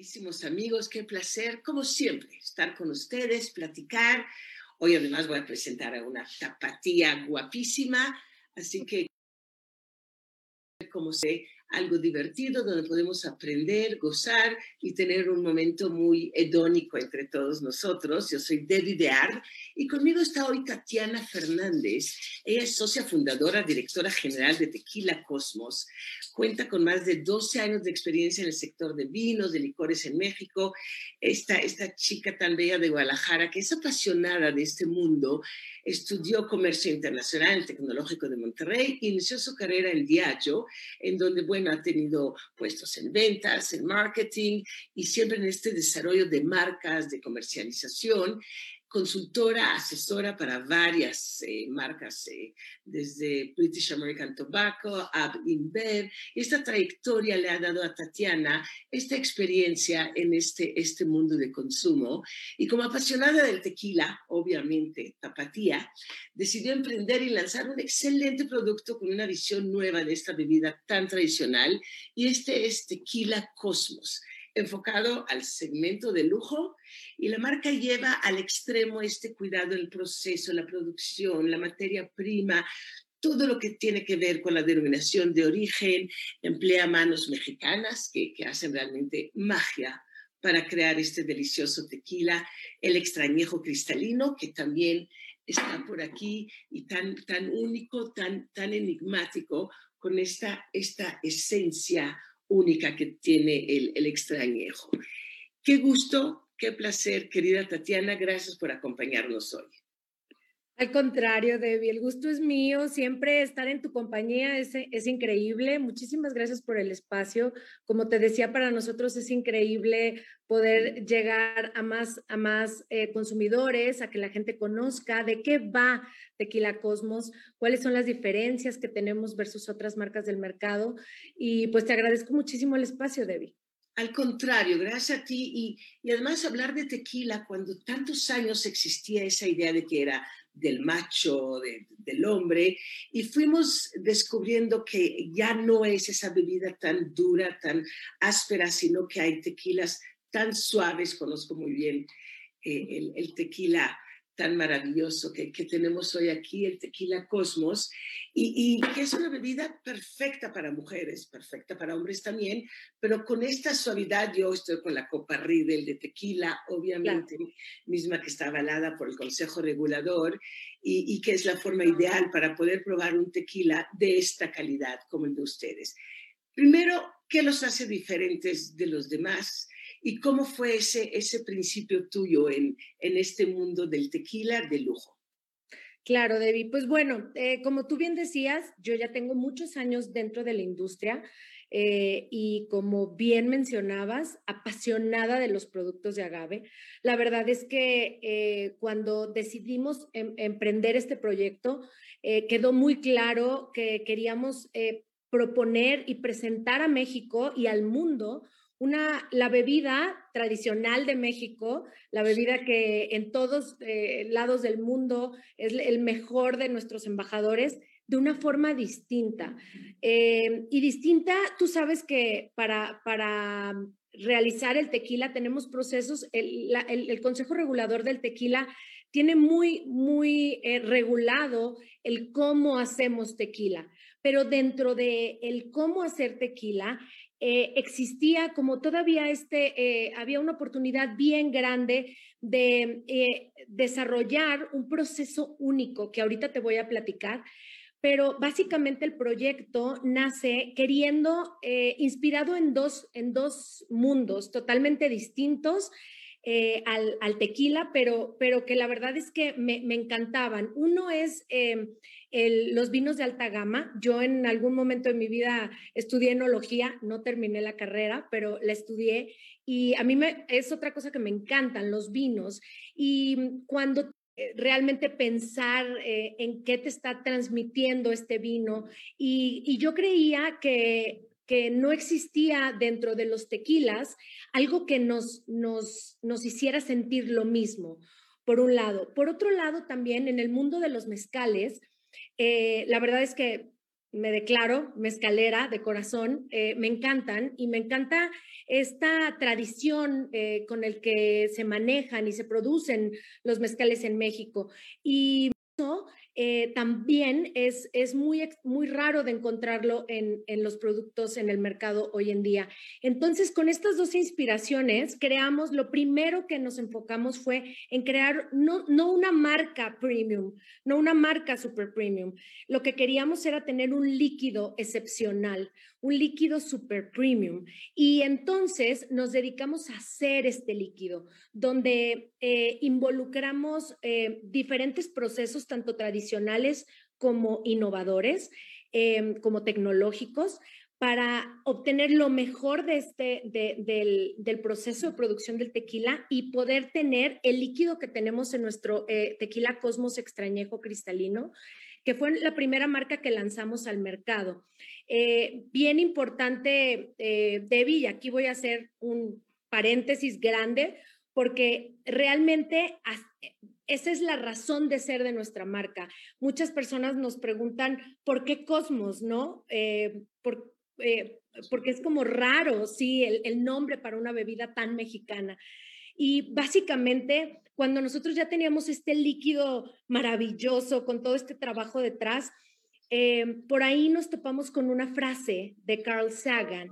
Queridísimos amigos, qué placer, como siempre, estar con ustedes, platicar. Hoy además voy a presentar a una tapatía guapísima, así que como sé, algo divertido donde podemos aprender, gozar y tener un momento muy hedónico entre todos nosotros. Yo soy Debbie Deard y conmigo está hoy Tatiana Fernández. Ella es socia fundadora, directora general de Tequila Cosmos. Cuenta con más de 12 años de experiencia en el sector de vinos, de licores en México. Esta, esta chica tan bella de Guadalajara que es apasionada de este mundo Estudió comercio internacional en el Tecnológico de Monterrey, inició su carrera en Diageo, en donde, bueno, ha tenido puestos en ventas, en marketing y siempre en este desarrollo de marcas, de comercialización consultora, asesora para varias eh, marcas, eh, desde British American Tobacco, Ab InBev. Esta trayectoria le ha dado a Tatiana esta experiencia en este, este mundo de consumo. Y como apasionada del tequila, obviamente, tapatía, decidió emprender y lanzar un excelente producto con una visión nueva de esta bebida tan tradicional. Y este es Tequila Cosmos enfocado al segmento de lujo y la marca lleva al extremo este cuidado del proceso, la producción, la materia prima, todo lo que tiene que ver con la denominación de origen, emplea manos mexicanas que, hacen realmente magia para crear este delicioso tequila, el extrañejo cristalino que también está por aquí y tan, tan único, tan, tan enigmático con esta, esta esencia única que tiene el, el. Qué gusto, qué placer, querida Tatiana, gracias por acompañarnos hoy. Al contrario, Debbie, el gusto es mío. Siempre estar en tu compañía es, es, increíble. Muchísimas gracias por el espacio. Como te decía, para nosotros es increíble poder llegar a más, a más eh, consumidores, a que la gente conozca de qué va Tequila Cosmos, cuáles son las diferencias que tenemos versus otras marcas del mercado. Y pues te agradezco muchísimo el espacio, Debbie. Al contrario, gracias a ti. Y, y, además hablar de tequila cuando tantos años existía esa idea de que era del macho, del hombre, y fuimos descubriendo que ya no es esa bebida tan dura, tan áspera, sino que hay tequilas tan suaves, conozco muy bien eh, el, el, tequila tan maravilloso que, que, tenemos hoy aquí, el tequila Cosmos, y, y, que es una bebida perfecta para mujeres, perfecta para hombres también, pero con esta suavidad, yo estoy con la copa Riedel de tequila, obviamente, misma que está avalada por el Consejo Regulador, y, y que es la forma ideal para poder probar un tequila de esta calidad como el de ustedes. Primero, ¿qué los hace diferentes de los demás? ¿Y cómo fue ese, ese principio tuyo en, en este mundo del tequila de lujo? Claro, Debbie. Pues bueno, eh, como tú bien decías, yo ya tengo muchos años dentro de la industria eh, y como bien mencionabas, apasionada de los productos de agave. La verdad es que eh, cuando decidimos em, emprender este proyecto, quedó muy claro que queríamos proponer y presentar a México y al mundo una, la bebida tradicional de México, la bebida que en todos eh, lados del mundo es el mejor de nuestros embajadores, de una forma distinta. Eh, y distinta, tú sabes que para, para realizar el tequila tenemos procesos, el, el, Consejo Regulador del Tequila tiene muy, muy eh, regulado el cómo hacemos tequila, pero dentro de el cómo hacer tequila eh, existía como todavía este, eh, había una oportunidad bien grande de eh, desarrollar un proceso único que ahorita te voy a platicar, pero básicamente el proyecto nace queriendo, inspirado en dos, en dos mundos totalmente distintos. Al, tequila, pero, pero que la verdad es que me, me encantaban. Uno es los vinos de alta gama. Yo en algún momento de mi vida estudié enología, no terminé la carrera, pero la estudié y a mí me, es otra cosa que me encantan, los vinos. Y cuando eh, realmente pensar eh, en qué te está transmitiendo este vino. Y, yo creía que, que, no existía dentro de los tequilas algo que nos, nos, nos hiciera sentir lo mismo, por un lado. Por otro lado, también en el mundo de los mezcales, eh, la verdad es que me declaro mezcalera de corazón, eh, me encantan y me encanta esta tradición eh, con el que se manejan y se producen los mezcales en México. Y eso eh, también es, es muy, muy raro de encontrarlo en, en, los productos en el mercado hoy en día. Entonces, con estas dos inspiraciones, creamos, lo primero que nos enfocamos fue en crear no, no una marca premium, no una marca super premium. Lo que queríamos era tener un líquido excepcional, un líquido super premium. Y entonces nos dedicamos a hacer este líquido, donde eh, involucramos eh, diferentes procesos, tanto tradicionales como innovadores, em, como tecnológicos, para obtener lo mejor de este, del, del, proceso de producción del tequila y poder tener el líquido que tenemos en nuestro eh, tequila Cosmos extrañejo cristalino, que fue la primera marca que lanzamos al mercado. Eh, bien importante, eh, Debbie, y aquí voy a hacer un paréntesis grande, porque realmente esa es la razón de ser de nuestra marca. Muchas personas nos preguntan, ¿por qué Cosmos, no? Eh, porque es como raro, sí, el, el nombre para una bebida tan mexicana. Y básicamente, cuando nosotros ya teníamos este líquido maravilloso con todo este trabajo detrás, eh, por ahí nos topamos con una frase de Carl Sagan,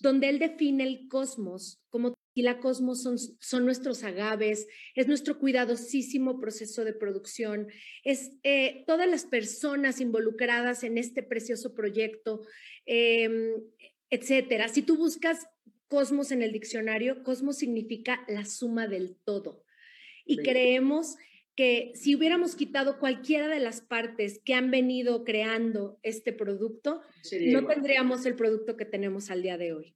donde él define el cosmos como y la cosmos son, son, nuestros agaves, es nuestro cuidadosísimo proceso de producción, es eh, todas las personas involucradas en este precioso proyecto, eh, etcétera. Si tú buscas cosmos en el diccionario, cosmos significa la suma del todo. Y creemos que si hubiéramos quitado cualquiera de las partes que han venido creando este producto, no tendríamos el producto que tenemos al día de hoy.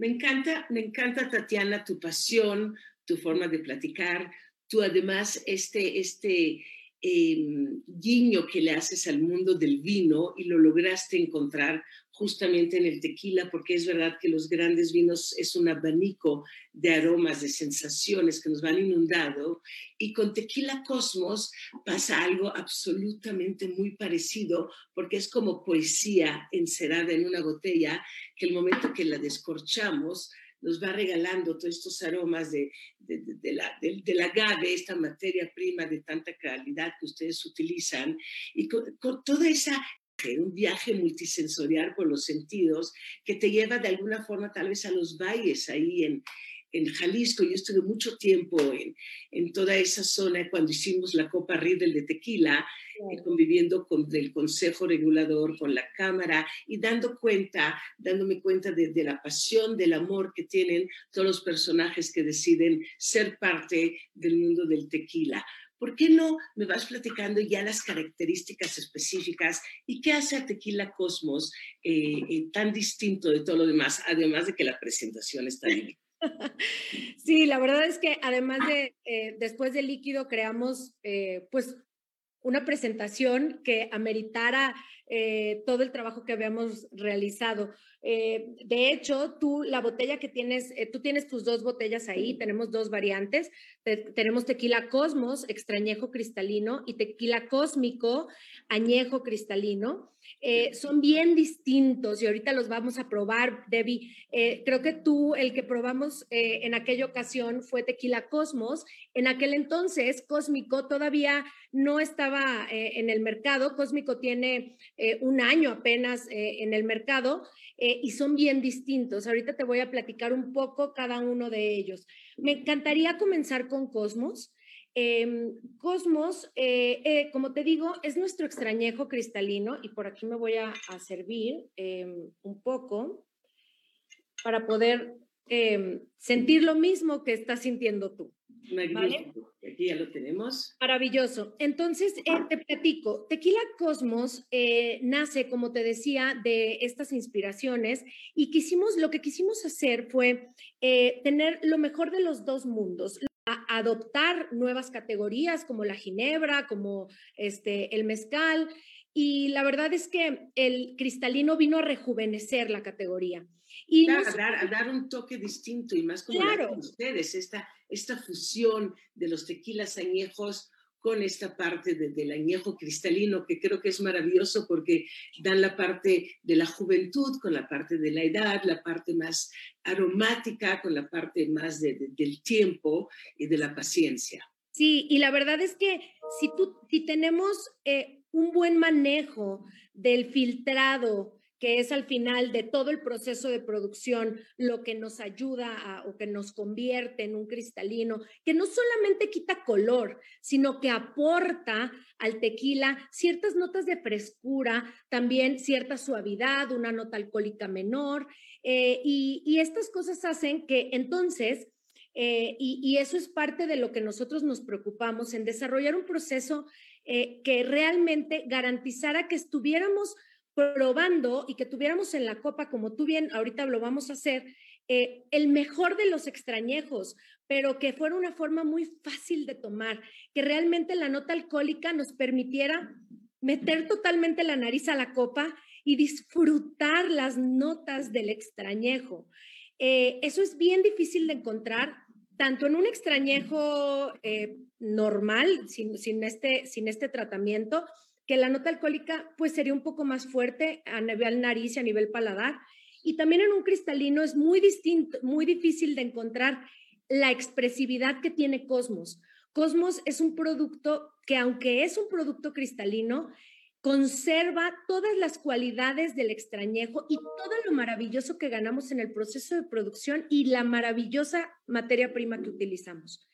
Me encanta, me encanta, Tatiana, tu pasión, tu forma de platicar, tú además este, este em, guiño que le haces al mundo del vino y lo lograste encontrar justamente en el tequila, porque es verdad que los grandes vinos es un abanico de aromas, de sensaciones que nos van inundando, y con tequila Cosmos pasa algo absolutamente muy parecido, porque es como poesía encerada en una botella, que el momento que la descorchamos, nos va regalando todos estos aromas de, de, la, del agave, esta materia prima de tanta calidad que ustedes utilizan, y con toda esa un viaje multisensorial por los sentidos que te lleva de alguna forma tal vez a los valles ahí en, en Jalisco. Yo estuve mucho tiempo en, en, toda esa zona cuando hicimos la Copa Riedel de Tequila, eh, conviviendo con el Consejo Regulador, con la Cámara y dando cuenta, dándome cuenta de, de, la pasión, del amor que tienen todos los personajes que deciden ser parte del mundo del tequila. ¿Por qué no me vas platicando ya las características específicas y qué hace a Tequila Cosmos eh, eh, tan distinto de todo lo demás, además de que la presentación está bien? Sí, la verdad es que además de, eh, después del líquido, creamos pues una presentación que ameritara todo el trabajo que habíamos realizado. Eh, de hecho, tú, la botella que tienes, eh, tú tienes tus dos botellas ahí, tenemos dos variantes. tenemos tequila Cosmos, extrañejo cristalino, y tequila cósmico, añejo cristalino. Eh, son bien distintos y ahorita los vamos a probar, Debbie. creo que tú, el que probamos en aquella ocasión fue tequila Cosmos. En aquel entonces, Cósmico todavía no estaba en el mercado. Cósmico tiene un año apenas en el mercado. Eh, y son bien distintos. Ahorita te voy a platicar un poco cada uno de ellos. Me encantaría comenzar con Cosmos. Em, Cosmos, eh, eh, como te digo, es nuestro extrañejo cristalino y por aquí me voy a, servir em, un poco para poder em, sentir lo mismo que estás sintiendo tú. Aquí ya lo tenemos. Maravilloso. Entonces, eh, te platico. Tequila Cosmos eh, nace, como te decía, de estas inspiraciones y quisimos, lo que quisimos hacer fue eh, tener lo mejor de los dos mundos adoptar nuevas categorías como la ginebra, como este, el mezcal, y la verdad es que el cristalino vino a rejuvenecer la categoría. Y a, dar, un toque distinto y más como claro. ustedes, esta, esta fusión de los tequilas añejos con esta parte del añejo cristalino, que creo que es maravilloso porque dan la parte de la juventud con la parte de la edad, la parte más aromática con la parte más del tiempo y de la paciencia. Sí, y la verdad es que si, tú, si tenemos eh, un buen manejo del filtrado, que es al final de todo el proceso de producción lo que nos ayuda o que nos convierte en un cristalino, que no solamente quita color, sino que aporta al tequila ciertas notas de frescura, también cierta suavidad, una nota alcohólica menor, eh, y, estas cosas hacen que entonces... Eh, y, eso es parte de lo que nosotros nos preocupamos en desarrollar un proceso eh, que realmente garantizara que estuviéramos probando y que tuviéramos en la copa, como tú bien ahorita lo vamos a hacer, eh, el mejor de los extrañejos, pero que fuera una forma muy fácil de tomar, que realmente la nota alcohólica nos permitiera meter totalmente la nariz a la copa y disfrutar las notas del extrañejo. Eso es bien difícil de encontrar, tanto en un extrañejo eh, normal, sin, sin, este, sin este tratamiento, que la nota alcohólica pues sería un poco más fuerte a nivel nariz y a nivel paladar. Y también en un cristalino es muy distinto, muy difícil de encontrar la expresividad que tiene Cosmos. Cosmos es un producto que aunque es un producto cristalino, conserva todas las cualidades del extrañejo y todo lo maravilloso que ganamos en el proceso de producción y la maravillosa materia prima que utilizamos.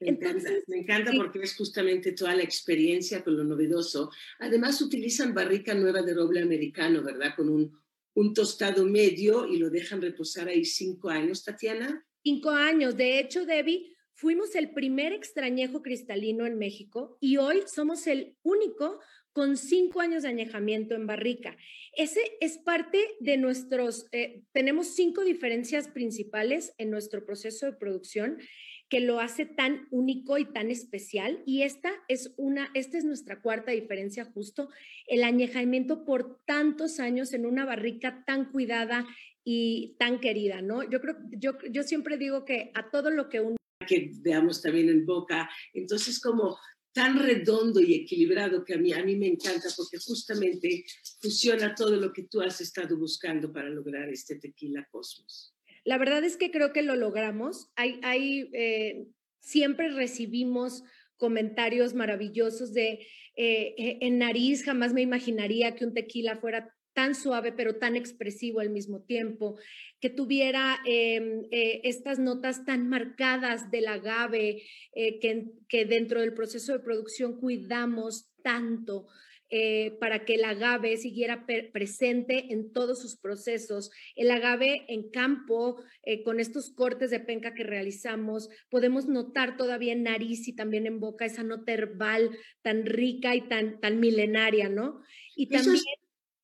Me encanta, me encanta porque es justamente toda la experiencia con lo novedoso. Además, utilizan barrica nueva de roble americano, ¿verdad? Con un, un tostado medio y lo dejan reposar ahí cinco años, Tatiana. Cinco años. De hecho, Debbie, fuimos el primer extrañejo cristalino en México y hoy somos el único con cinco años de añejamiento en barrica. Ese es parte de nuestros, eh, tenemos cinco diferencias principales en nuestro proceso de producción que lo hace tan único y tan especial. Y esta es una, esta es nuestra cuarta diferencia justo, el añejamiento por tantos años en una barrica tan cuidada y tan querida, ¿no? Yo creo, yo, yo siempre digo que a todo lo que uno... Que veamos también en boca, entonces como tan redondo y equilibrado que a mí, a mí me encanta porque justamente fusiona todo lo que tú has estado buscando para lograr este tequila cosmos. La verdad es que creo que lo logramos. Hay, eh, siempre recibimos comentarios maravillosos de eh, e, en nariz, jamás me imaginaría que un tequila fuera tan suave pero tan expresivo al mismo tiempo, que tuviera em, eh, estas notas tan marcadas del agave que, que dentro del proceso de producción cuidamos tanto. Eh, para que el agave siguiera presente en todos sus procesos. El agave en campo, eh, con estos cortes de penca que realizamos, podemos notar todavía en nariz y también en boca esa nota herbal tan rica y tan, tan milenaria, ¿no? Y también...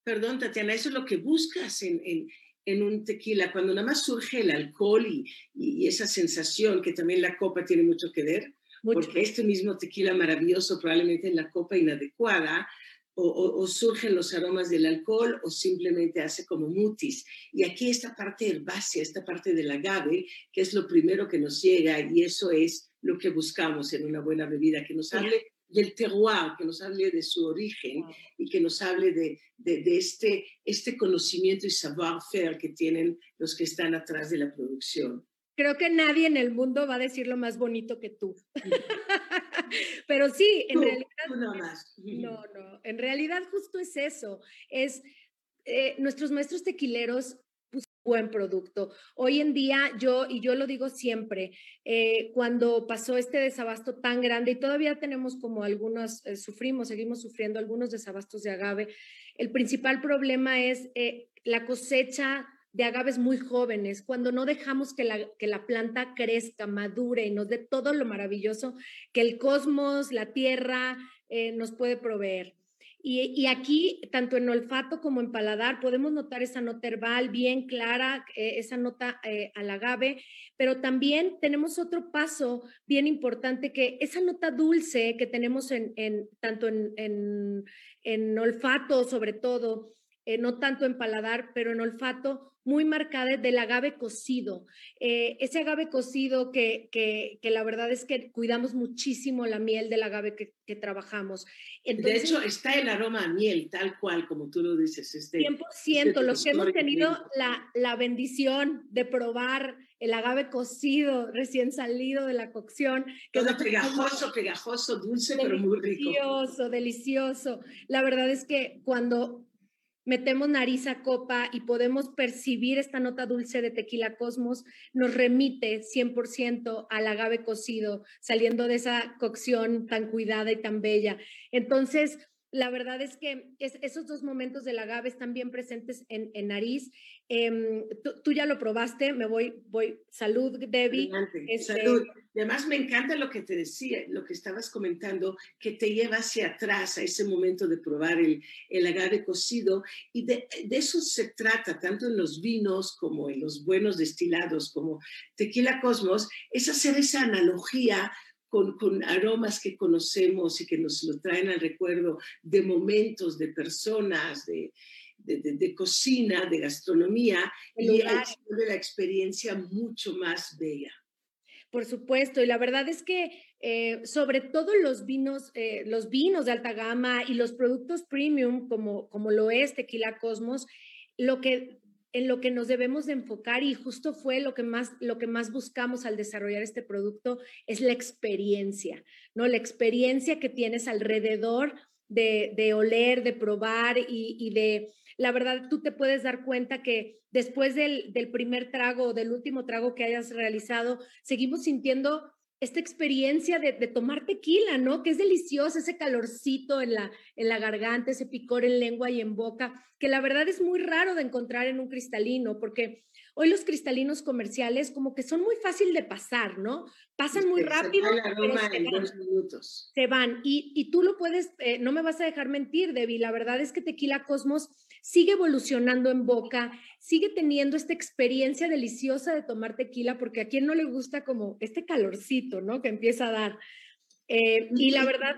perdón, Tatiana, eso es lo que buscas en, en, un tequila, cuando nada más surge el alcohol y, y, esa sensación que también la copa tiene mucho que ver, porque este mismo tequila maravilloso probablemente en la copa inadecuada o, surgen los aromas del alcohol o simplemente hace como mutis. Y aquí esta parte herbácea, esta parte del agave, que es lo primero que nos llega y eso es lo que buscamos en una buena bebida, que nos hable del terroir, que nos hable de su origen y que nos hable de, de, de este, este conocimiento y savoir-faire que tienen los que están atrás de la producción. Creo que nadie en el mundo va a decir lo más bonito que tú. Pero sí, en realidad. No, no, en realidad justo es eso. Es eh, nuestros maestros tequileros buen producto. Hoy en día yo, y yo lo digo siempre, eh, cuando pasó este desabasto tan grande y todavía tenemos como algunos, eh, sufrimos, seguimos sufriendo algunos desabastos de agave, el principal problema es la cosecha de agaves muy jóvenes, cuando no dejamos que la, que la planta crezca, madure y nos dé todo lo maravilloso que el cosmos, la tierra eh, nos puede proveer. Y, aquí, tanto en olfato como en paladar, podemos notar esa nota herbal bien clara, eh, esa nota eh, al agave, pero también tenemos otro paso bien importante, que esa nota dulce que tenemos en, en tanto en, en, en olfato sobre todo, no tanto en paladar, pero en olfato, muy marcada del agave cocido. Eh, ese agave cocido que, que, que, la verdad es que cuidamos muchísimo la miel del agave que, que trabajamos. de hecho, está el aroma a miel, tal cual, como tú lo dices. Este, 100%, este los que hemos tenido la, la bendición de probar el agave cocido, recién salido de la cocción. Todo pegajoso, pegajoso, dulce, pero muy rico. Delicioso, delicioso. La verdad es que cuando metemos nariz a copa y podemos percibir esta nota dulce de tequila cosmos, nos remite 100% al agave cocido, saliendo de esa cocción tan cuidada y tan bella. Entonces, la verdad es que esos dos momentos del agave están bien presentes en, nariz. Em, tú, ya lo probaste, me voy, voy, salud, Debbie. Este salud. Y además me encanta lo que te decía, lo que estabas comentando, que te lleva hacia atrás a ese momento de probar el, el agave cocido. Y de, de, eso se trata, tanto en los vinos como en los buenos destilados, como Tequila Cosmos, es hacer esa analogía con, aromas que conocemos y que nos lo traen al recuerdo de momentos, de personas, de, de, cocina, de gastronomía, y de la experiencia mucho más bella. Por supuesto, y la verdad es que eh, sobre todo los vinos, eh, los vinos de alta gama y los productos premium, como, como lo es Tequila Cosmos, lo que en lo que nos debemos de enfocar y justo fue lo que más lo que más buscamos al desarrollar este producto es la experiencia, ¿no? La experiencia que tienes alrededor de, de oler, de probar y, de, la verdad, tú te puedes dar cuenta que después del, del primer trago o del último trago que hayas realizado, seguimos sintiendo esta experiencia de, tomar tequila, ¿no? Que es delicioso, ese calorcito en la, en la garganta, ese picor en lengua y en boca, que la verdad es muy raro de encontrar en un cristalino, porque hoy los cristalinos comerciales como que son muy fácil de pasar, ¿no? Pasan muy rápido. Se, en dos minutos. se van. Y, y tú lo puedes, eh, no me vas a dejar mentir, Debbie, la verdad es que Tequila Cosmos sigue evolucionando en boca, sigue teniendo esta experiencia deliciosa de tomar tequila, porque a quien no le gusta como este calorcito, ¿no? Que empieza a dar. Eh, y la verdad,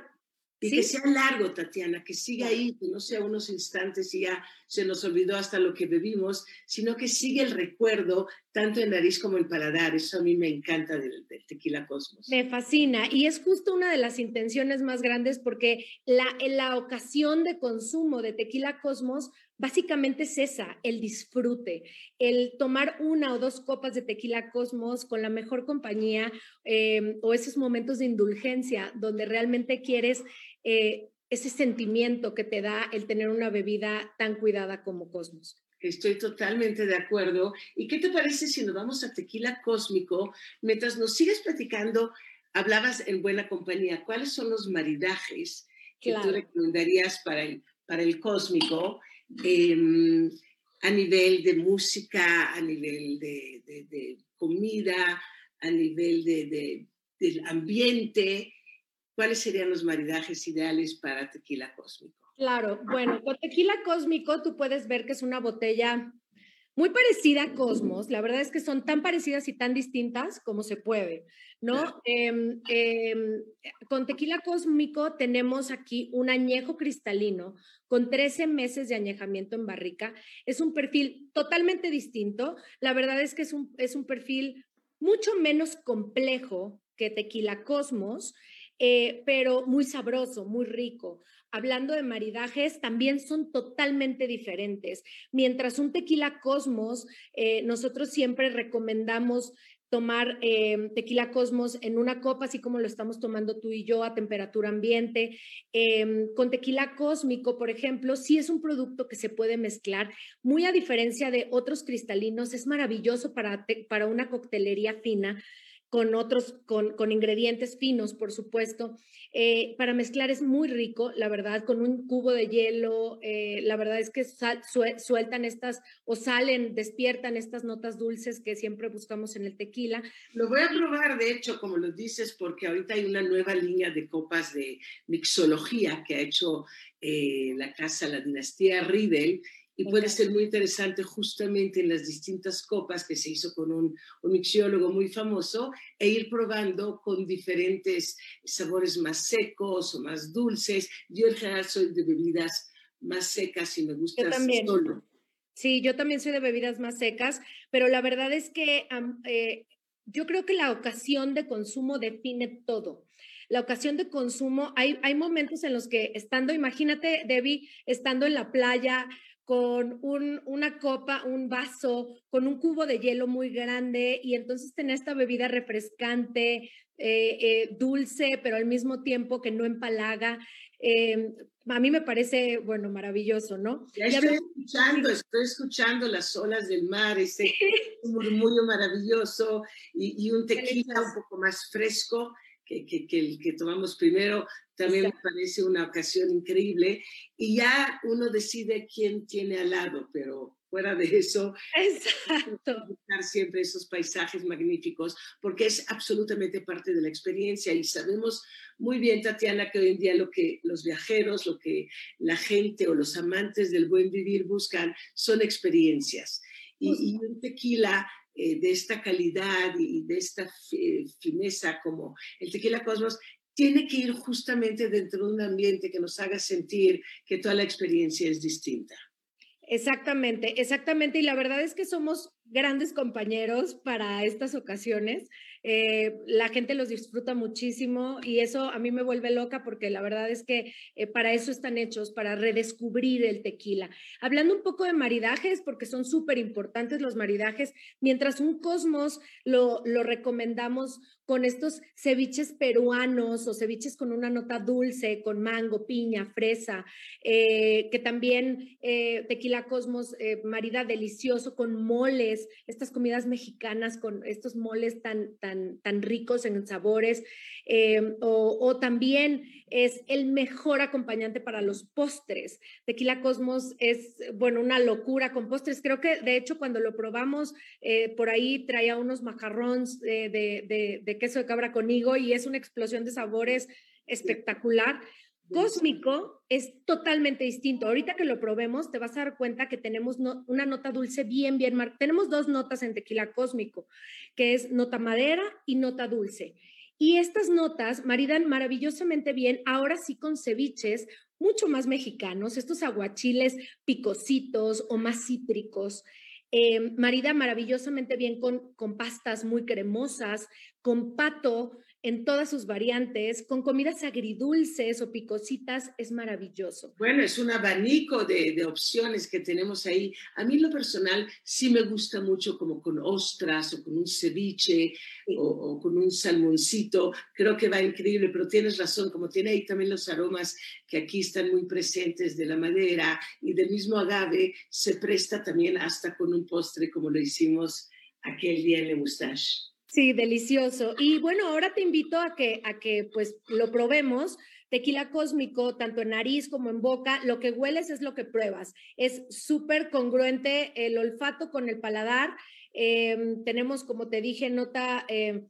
y que sea largo, Tatiana, que siga ahí, que no sea unos instantes y ya se nos olvidó hasta lo que bebimos, sino que sigue el recuerdo tanto en nariz como en paladar. Eso a mí me encanta del, tequila cosmos. Me fascina y es justo una de las intenciones más grandes porque la, en la ocasión de consumo de tequila cosmos básicamente es esa, el disfrute, el tomar una o dos copas de tequila cosmos con la mejor compañía eh, o esos momentos de indulgencia donde realmente quieres eh, ese sentimiento que te da el tener una bebida tan cuidada como Cosmos. Estoy totalmente de acuerdo. ¿Y qué te parece si nos vamos a Tequila Cósmico? Mientras nos sigues platicando, hablabas en buena compañía. ¿Cuáles son los maridajes que tú recomendarías para el, para el Cósmico em, a nivel de música, a nivel de, de comida, a nivel de, del ambiente? ¿cuáles serían los maridajes ideales para tequila cósmico? Claro, bueno, con tequila cósmico tú puedes ver que es una botella muy parecida a Cosmos. La verdad es que son tan parecidas y tan distintas como se puede, ¿no? Em, em, con tequila cósmico tenemos aquí un añejo cristalino con 13 meses de añejamiento en barrica. Es un perfil totalmente distinto. La verdad es que es un, es un perfil mucho menos complejo que tequila cosmos. Eh, pero muy sabroso, muy rico. Hablando de maridajes, también son totalmente diferentes. Mientras un tequila Cosmos, eh, nosotros siempre recomendamos tomar eh, tequila Cosmos en una copa, así como lo estamos tomando tú y yo a temperatura ambiente. Em, con tequila cósmico, por ejemplo, sí es un producto que se puede mezclar, muy a diferencia de otros cristalinos, es maravilloso para, para una coctelería fina con otros, con, con ingredientes finos, por supuesto. Eh, para mezclar es muy rico, la verdad, con un cubo de hielo, eh, la verdad es que sueltan estas o salen, despiertan estas notas dulces que siempre buscamos en el tequila. Lo voy a probar, de hecho, como lo dices, porque ahorita hay una nueva línea de copas de mixología que ha hecho eh, la casa, la dinastía Riedel, y puede ser muy interesante justamente en las distintas copas que se hizo con un, un mixiólogo muy famoso e ir probando con diferentes sabores más secos o más dulces. Yo en general soy de bebidas más secas y me gusta solo. Sí, yo también soy de bebidas más secas, pero la verdad es que eh, yo creo que la ocasión de consumo define todo. La ocasión de consumo, hay, hay momentos en los que estando, imagínate, Debbie, estando en la playa con un, una copa, un vaso, con un cubo de hielo muy grande y entonces tener esta bebida refrescante, eh, eh, dulce, pero al mismo tiempo que no empalaga. Em, a mí me parece, bueno, maravilloso, ¿no? Ya estoy escuchando, estoy escuchando las olas del mar, ese murmullo maravilloso y, un tequila un poco más fresco que, que, que, el que tomamos primero, también me parece una ocasión increíble. Y ya uno decide quién tiene al lado, pero fuera de eso, buscar siempre esos paisajes magníficos, porque es absolutamente parte de la experiencia y sabemos muy bien, Tatiana, que hoy en día lo que los viajeros, lo que la gente o los amantes del buen vivir buscan son experiencias. Y, un tequila eh, de esta calidad y de esta fineza como el tequila Cosmos tiene que ir justamente dentro de un ambiente que nos haga sentir que toda la experiencia es distinta. Exactamente, exactamente. Y la verdad es que somos grandes compañeros para estas ocasiones. Eh, la gente los disfruta muchísimo y eso a mí me vuelve loca porque la verdad es que eh, para eso están hechos, para redescubrir el tequila. Hablando un poco de maridajes, porque son súper importantes los maridajes, mientras un cosmos lo, lo recomendamos con estos ceviches peruanos o ceviches con una nota dulce, con mango, piña, fresa, eh, que también Tequila Cosmos marida delicioso con moles, estas comidas mexicanas con estos moles tan, tan tan, ricos en sabores, eh, o, también es el mejor acompañante para los postres. Tequila Cosmos es, bueno, una locura con postres. Creo que, de hecho, cuando lo probamos, eh, por ahí traía unos macarrones de queso de cabra con higo y es una explosión de sabores espectacular. Cósmico es totalmente distinto. Ahorita que lo probemos, te vas a dar cuenta que tenemos una nota dulce bien, bien marcada. Tenemos dos notas en tequila cósmico, que es nota madera y nota dulce. Y estas notas maridan maravillosamente bien, ahora sí con ceviches mucho más mexicanos, estos aguachiles picositos o más cítricos. Eh, marida maravillosamente bien con, con pastas muy cremosas, con pato en todas sus variantes, con comidas agridulces o picositas, es maravilloso. Bueno, es un abanico de, opciones que tenemos ahí. A mí en lo personal sí me gusta mucho como con ostras o con un ceviche o, con un salmoncito. Creo que va increíble, pero tienes razón, como tiene ahí también los aromas que aquí están muy presentes de la madera y del mismo agave, se presta también hasta con un postre como lo hicimos aquel día en Le Moustache. Sí, delicioso. Y bueno, ahora te invito a que, a que pues lo probemos. Tequila cósmico, tanto en nariz como en boca, lo que hueles es lo que pruebas. Es súper congruente el olfato con el paladar. Em, tenemos, como te dije, nota, em,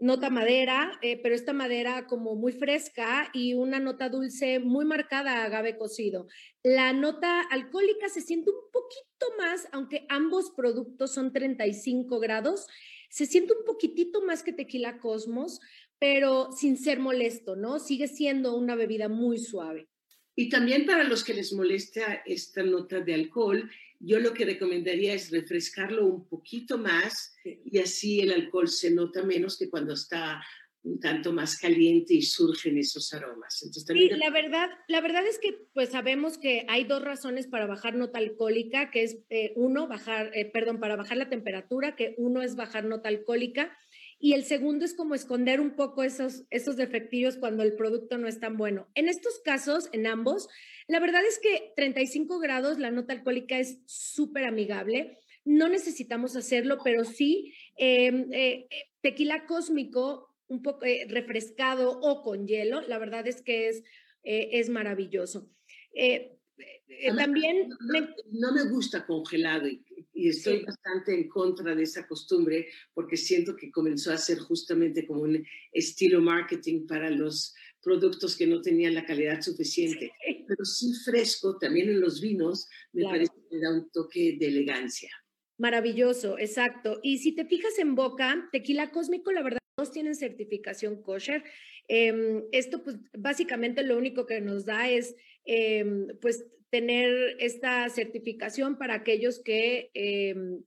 nota madera, eh, pero esta madera como muy fresca y una nota dulce muy marcada agave cocido. La nota alcohólica se siente un poquito más, aunque ambos productos son 35 grados. Se siente un poquitito más que tequila Cosmos, pero sin ser molesto, ¿no? Sigue siendo una bebida muy suave. Y también para los que les molesta esta nota de alcohol, yo lo que recomendaría es refrescarlo un poquito más y así el alcohol se nota menos que cuando está un tanto más caliente y surgen esos aromas. Entonces, sí, la verdad, la verdad es que pues sabemos que hay dos razones para bajar nota alcohólica, que es eh, uno, bajar, eh, perdón, para bajar la temperatura, que uno es bajar nota alcohólica y el segundo es como esconder un poco esos, esos defectillos cuando el producto no es tan bueno. En estos casos, en ambos, la verdad es que 35 grados, la nota alcohólica es súper amigable. No necesitamos hacerlo, pero sí, em, eh, tequila cósmico un poco eh, refrescado o con hielo, la verdad es que es, eh, es maravilloso. Eh, también... No me, gusta congelado y, estoy bastante en contra de esa costumbre porque siento que comenzó a ser justamente como un estilo marketing para los productos que no tenían la calidad suficiente. Pero sí fresco, también en los vinos, me parece que da un toque de elegancia. Maravilloso, exacto. Y si te fijas en boca, tequila cósmico, la verdad tienen certificación kosher. Em, esto, pues, básicamente lo único que nos da es, em, pues, tener esta certificación para aquellos que, em,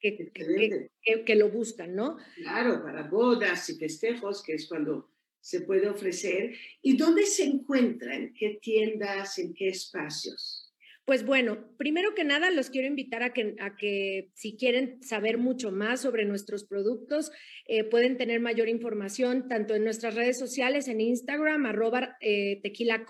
que, que, lo buscan, ¿no? Claro, para bodas y festejos, que es cuando se puede ofrecer. ¿Y dónde se encuentran? ¿Qué tiendas? ¿En qué espacios? Pues bueno, primero que nada los quiero invitar a que, si quieren saber mucho más sobre nuestros productos, eh, pueden tener mayor información tanto en nuestras redes sociales, en Instagram, arroba eh, tequila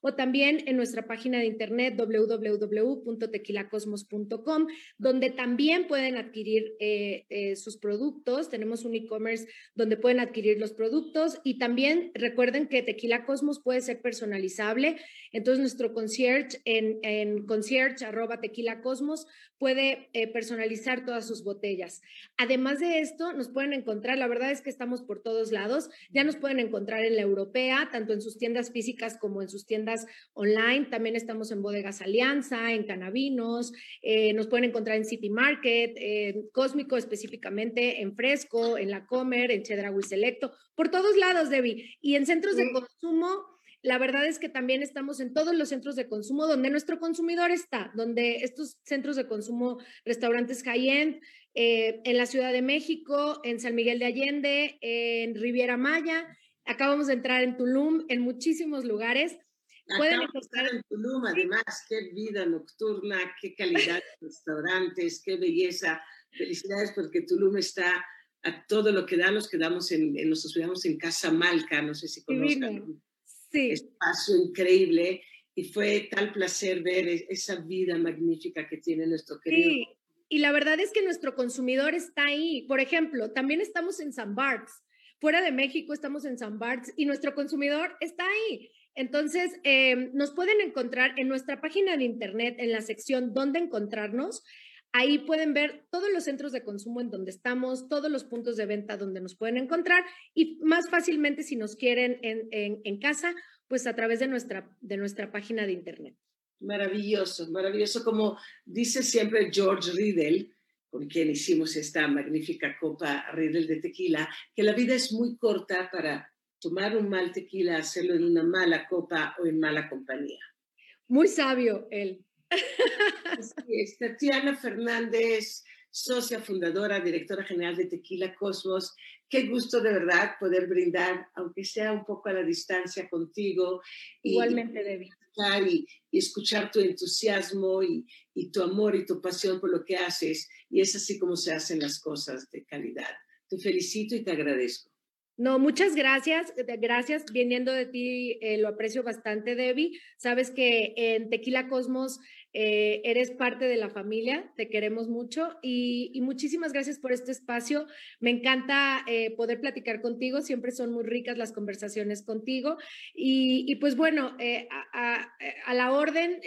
o también en nuestra página de internet www.tequilacosmos.com, donde también pueden adquirir eh, sus productos. Tenemos un e-commerce donde pueden adquirir los productos y también recuerden que Tequila Cosmos puede ser personalizable. Entonces, nuestro concierge en en concierge arroba tequila cosmos puede eh, personalizar todas sus botellas. Además de esto, nos pueden encontrar, la verdad es que estamos por todos lados, ya nos pueden encontrar en la europea, tanto en sus tiendas físicas como en sus tiendas online, también estamos en Bodegas Alianza, en Canavinos, eh, nos pueden encontrar en City Market, en Cósmico específicamente, en Fresco, en La Comer, en Chedraui Selecto, por todos lados, Debbie, y en centros de consumo la verdad es que también estamos en todos los centros de consumo donde nuestro consumidor está, donde estos centros de consumo, restaurantes high-end, eh, en la Ciudad de México, en San Miguel de Allende, en Riviera Maya, acabamos de entrar en Tulum, en muchísimos lugares. Pueden encontrar en Tulum, además, qué vida nocturna, qué calidad de restaurantes, qué belleza. Felicidades porque Tulum está a todo lo que da, nos quedamos en, nos hospedamos en Casa Malca, no sé si conozcan sí. espacio increíble y fue tal placer ver e-, esa vida magnífica que tiene nuestro querido. Sí. Y la verdad es que nuestro consumidor está ahí. Por ejemplo, también estamos en San Barts. Fuera de México estamos en San Barts y nuestro consumidor está ahí. Entonces, em, nos pueden encontrar en nuestra página de internet, en la sección ¿Dónde encontrarnos? Ahí pueden ver todos los centros de consumo en donde estamos, todos los puntos de venta donde nos pueden encontrar y más fácilmente si nos quieren en, en, casa, pues a través de nuestra, de nuestra página de internet. Maravilloso, maravilloso. Como dice siempre George Riddle, con quien hicimos esta magnífica copa Riddle de tequila, que la vida es muy corta para tomar un mal tequila, hacerlo en una mala copa o en mala compañía. Muy sabio él. Es Tatiana Fernández, socia fundadora, directora general de Tequila Cosmos. Qué gusto de verdad poder brindar, aunque sea un poco a la distancia contigo. Igualmente, Debbie. Y, y, escuchar tu entusiasmo y, y tu amor y tu pasión por lo que haces. Y es así como se hacen las cosas de calidad. Te felicito y te agradezco. No, muchas gracias. Gracias. Viniendo de ti, eh, lo aprecio bastante, Debbie. Sabes que en Tequila Cosmos eh, eres parte de la familia, te queremos mucho y, muchísimas gracias por este espacio. Me encanta eh, poder platicar contigo, siempre son muy ricas las conversaciones contigo. Y, pues bueno, eh, a, la orden,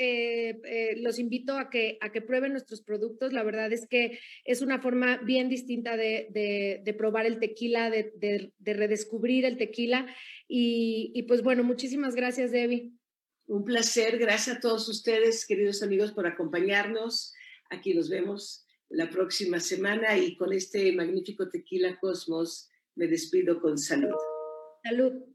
los invito a que, a que prueben nuestros productos. La verdad es que es una forma bien distinta de, probar el tequila, de, redescubrir el tequila. Y, y pues bueno, muchísimas gracias, Debbie. Un placer. Gracias a todos ustedes, queridos amigos, por acompañarnos. Aquí nos vemos la próxima semana y con este magnífico tequila Cosmos me despido con salud. Salud.